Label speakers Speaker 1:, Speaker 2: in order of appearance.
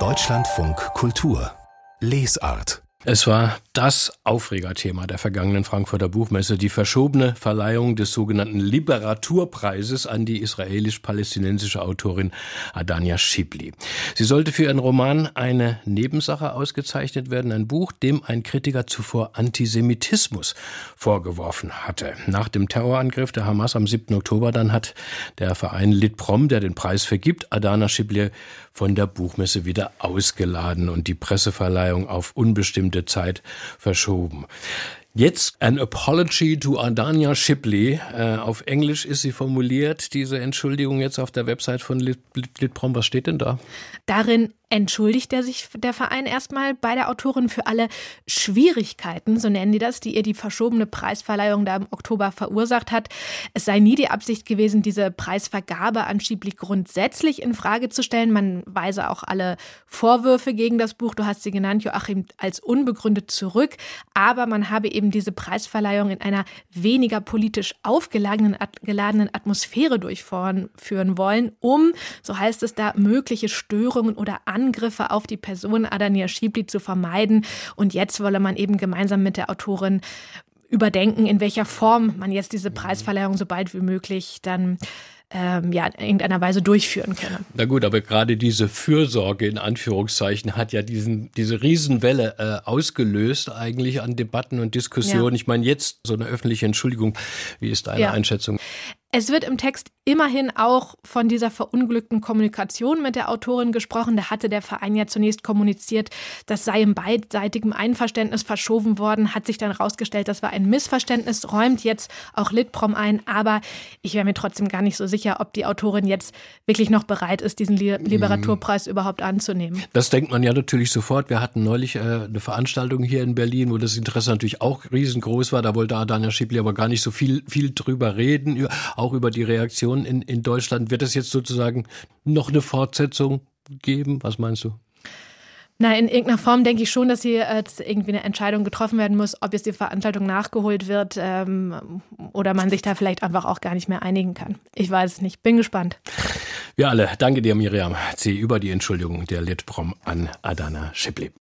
Speaker 1: Deutschlandfunk Kultur. Lesart.
Speaker 2: Es war das Aufregerthema der vergangenen Frankfurter Buchmesse, die verschobene Verleihung des sogenannten Liberaturpreises an die israelisch-palästinensische Autorin Adania Schibli. Sie sollte für ihren Roman eine Nebensache ausgezeichnet werden, ein Buch, dem ein Kritiker zuvor Antisemitismus vorgeworfen hatte. Nach dem Terrorangriff der Hamas am 7. Oktober dann hat der Verein Litprom, der den Preis vergibt, Adana Schibli von der Buchmesse wieder ausgeladen und die Presseverleihung auf unbestimmte Zeit verschoben. Jetzt an apology to Adania Shipley. Äh, auf Englisch ist sie formuliert, diese Entschuldigung jetzt auf der Website von Litprom. Was steht denn da?
Speaker 3: Darin entschuldigt er sich der Verein erstmal bei der Autorin für alle Schwierigkeiten, so nennen die das, die ihr die verschobene Preisverleihung da im Oktober verursacht hat. Es sei nie die Absicht gewesen, diese Preisvergabe an Schiebli grundsätzlich in Frage zu stellen. Man weise auch alle Vorwürfe gegen das Buch, du hast sie genannt, Joachim, als unbegründet zurück. Aber man habe eben diese Preisverleihung in einer weniger politisch aufgeladenen geladenen Atmosphäre durchführen wollen, um, so heißt es da, mögliche Störungen oder Angriffe auf die Person Adania Schibli zu vermeiden. Und jetzt wolle man eben gemeinsam mit der Autorin überdenken, in welcher Form man jetzt diese Preisverleihung so bald wie möglich dann ähm, ja, in irgendeiner Weise durchführen könne.
Speaker 2: Na gut, aber gerade diese Fürsorge in Anführungszeichen hat ja diesen, diese Riesenwelle äh, ausgelöst eigentlich an Debatten und Diskussionen. Ja. Ich meine, jetzt so eine öffentliche Entschuldigung. Wie ist deine ja. Einschätzung?
Speaker 3: Es wird im Text immerhin auch von dieser verunglückten Kommunikation mit der Autorin gesprochen. Da hatte der Verein ja zunächst kommuniziert, das sei im beidseitigen Einverständnis verschoben worden, hat sich dann herausgestellt, das war ein Missverständnis, räumt jetzt auch Litprom ein. Aber ich wäre mir trotzdem gar nicht so sicher, ob die Autorin jetzt wirklich noch bereit ist, diesen Literaturpreis mhm. überhaupt anzunehmen.
Speaker 2: Das denkt man ja natürlich sofort. Wir hatten neulich äh, eine Veranstaltung hier in Berlin, wo das Interesse natürlich auch riesengroß war. Da wollte Adana Schibli aber gar nicht so viel, viel drüber reden auch über die Reaktion in, in Deutschland. Wird es jetzt sozusagen noch eine Fortsetzung geben? Was meinst du?
Speaker 3: Na, in irgendeiner Form denke ich schon, dass hier äh, irgendwie eine Entscheidung getroffen werden muss, ob jetzt die Veranstaltung nachgeholt wird ähm, oder man sich da vielleicht einfach auch gar nicht mehr einigen kann. Ich weiß es nicht. Bin gespannt.
Speaker 2: Wir alle. Danke dir, Miriam C. über die Entschuldigung der Litprom an Adana Schipli.